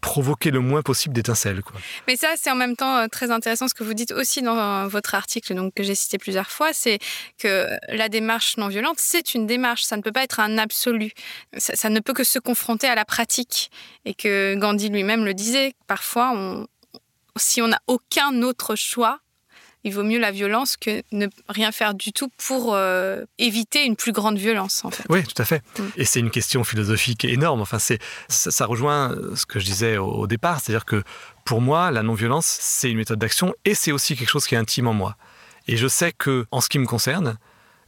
provoquer le moins possible d'étincelles. Mais ça, c'est en même temps euh, très intéressant ce que vous dites aussi dans euh, votre article, donc que j'ai cité plusieurs fois, c'est que la démarche non violente, c'est une démarche, ça ne peut pas être un absolu, ça, ça ne peut que se confronter à la pratique, et que Gandhi lui-même le disait, parfois on, si on n'a aucun autre choix, il vaut mieux la violence que ne rien faire du tout pour euh, éviter une plus grande violence. En fait. Oui, tout à fait. Mm. Et c'est une question philosophique énorme. Enfin, c'est ça, rejoint ce que je disais au, départ, c'est-à-dire que pour moi, la non-violence, c'est une méthode d'action et c'est aussi quelque chose qui est intime en moi. Et je sais que, en ce qui me concerne,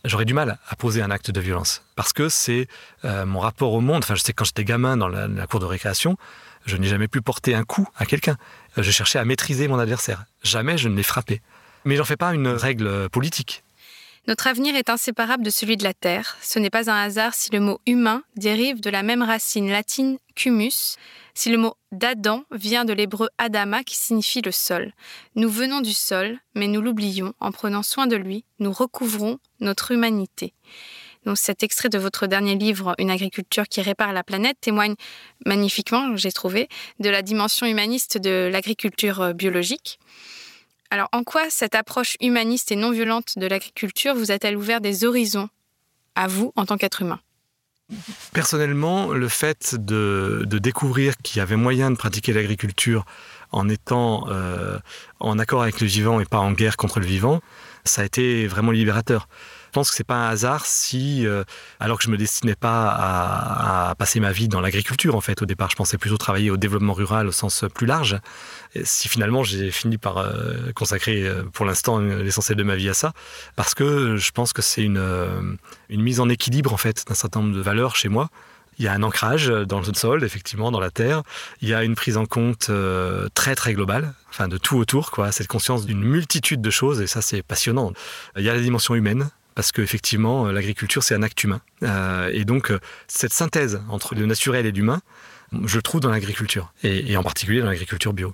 j'aurais du mal à poser un acte de violence parce que c'est euh, mon rapport au monde. Enfin, je sais que quand j'étais gamin dans la, la cour de récréation, je n'ai jamais pu porter un coup à quelqu'un. Je cherchais à maîtriser mon adversaire. Jamais je ne l'ai frappé. Mais j'en fais pas une règle politique. Notre avenir est inséparable de celui de la Terre. Ce n'est pas un hasard si le mot humain dérive de la même racine latine qu'humus, si le mot d'Adam vient de l'hébreu Adama qui signifie le sol. Nous venons du sol, mais nous l'oublions. En prenant soin de lui, nous recouvrons notre humanité. Donc cet extrait de votre dernier livre, Une agriculture qui répare la planète, témoigne magnifiquement, j'ai trouvé, de la dimension humaniste de l'agriculture biologique. Alors, en quoi cette approche humaniste et non violente de l'agriculture vous a-t-elle ouvert des horizons à vous en tant qu'être humain? Personnellement, le fait de, découvrir qu'il y avait moyen de pratiquer l'agriculture en étant euh, en accord avec le vivant et pas en guerre contre le vivant, ça a été vraiment libérateur. Je pense que c'est pas un hasard si, euh, alors que je me destinais pas à, passer ma vie dans l'agriculture en fait au départ, je pensais plutôt travailler au développement rural au sens plus large. si finalement j'ai fini par euh, consacrer euh, pour l'instant l'essentiel de ma vie à ça, parce que je pense que c'est une, une mise en équilibre en fait d'un certain nombre de valeurs chez moi. Il y a un ancrage dans le sol, effectivement, dans la terre. Il y a une prise en compte très très globale, enfin de tout autour, quoi. Cette conscience d'une multitude de choses, et ça c'est passionnant. Il y a la dimension humaine, parce qu'effectivement, euh, l'agriculture, c'est un acte humain. Euh, et donc, euh, cette synthèse entre le naturel et l'humain, je le trouve dans l'agriculture, et, en particulier dans l'agriculture bio.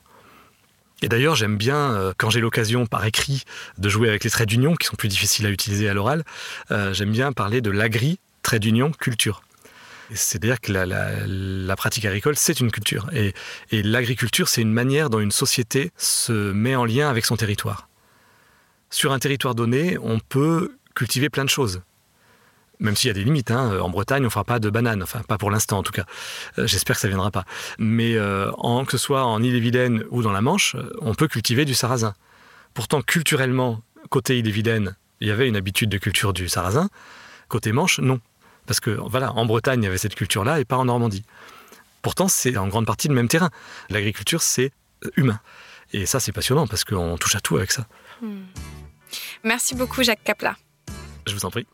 Et d'ailleurs, j'aime bien, quand j'ai l'occasion par écrit de jouer avec les traits d'union, qui sont plus difficiles à utiliser à l'oral, j'aime bien parler de l'agri, trait d'union, culture. C'est-à-dire que la, pratique agricole, c'est une culture. et l'agriculture, c'est une manière dont une société se met en lien avec son territoire. Sur un territoire donné, on peut cultiver plein de choses. Même s'il y a des limites. Hein. En Bretagne, on ne fera pas de bananes. Enfin, pas pour l'instant, en tout cas. Euh, j'espère que ça ne viendra pas. Mais euh, en, que ce soit en Ille-et-Vilaine ou dans la Manche, on peut cultiver du sarrasin. Pourtant, culturellement, côté Ille-et-Vilaine, il y avait une habitude de culture du sarrasin. Côté Manche, non. Parce que, voilà, en Bretagne, il y avait cette culture-là et pas en Normandie. Pourtant, c'est en grande partie le même terrain. L'agriculture, c'est humain. Et ça, c'est passionnant parce qu'on touche à tout avec ça. Hmm. Merci beaucoup, Jacques Capla. Je vous en prie.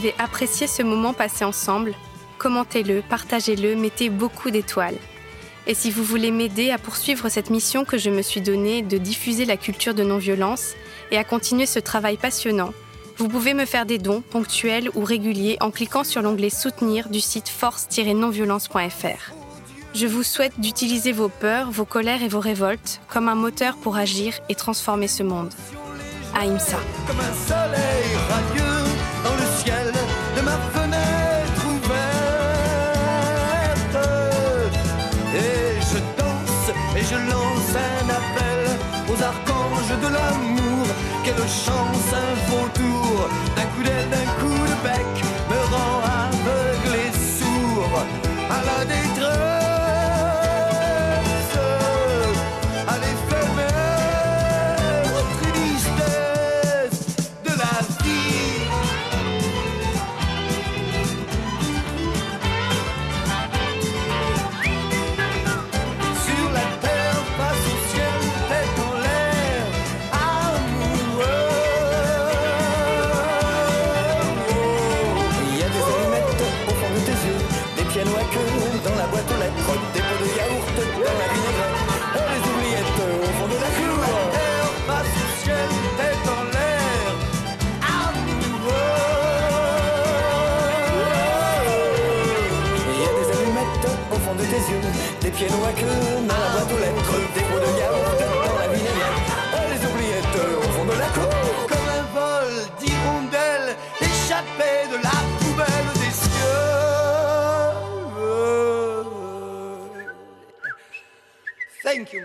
Avez apprécié ce moment passé ensemble, commentez-le, partagez-le, mettez beaucoup d'étoiles. Et si vous voulez m'aider à poursuivre cette mission que je me suis donnée de diffuser la culture de non-violence et à continuer ce travail passionnant, vous pouvez me faire des dons ponctuels ou réguliers en cliquant sur l'onglet Soutenir du site force-nonviolence.fr. Je vous souhaite d'utiliser vos peurs, vos colères et vos révoltes comme un moteur pour agir et transformer ce monde. Aïmsa. chance, un faux tour, un coup d'aide. des pieds noirs que dans la boîte aux lettres, des pots de yaourt dans la vinaigrette, les oubliettes au fond de la cour. Comme un vol d'hirondelles échappé de la poubelle des cieux. Thank you,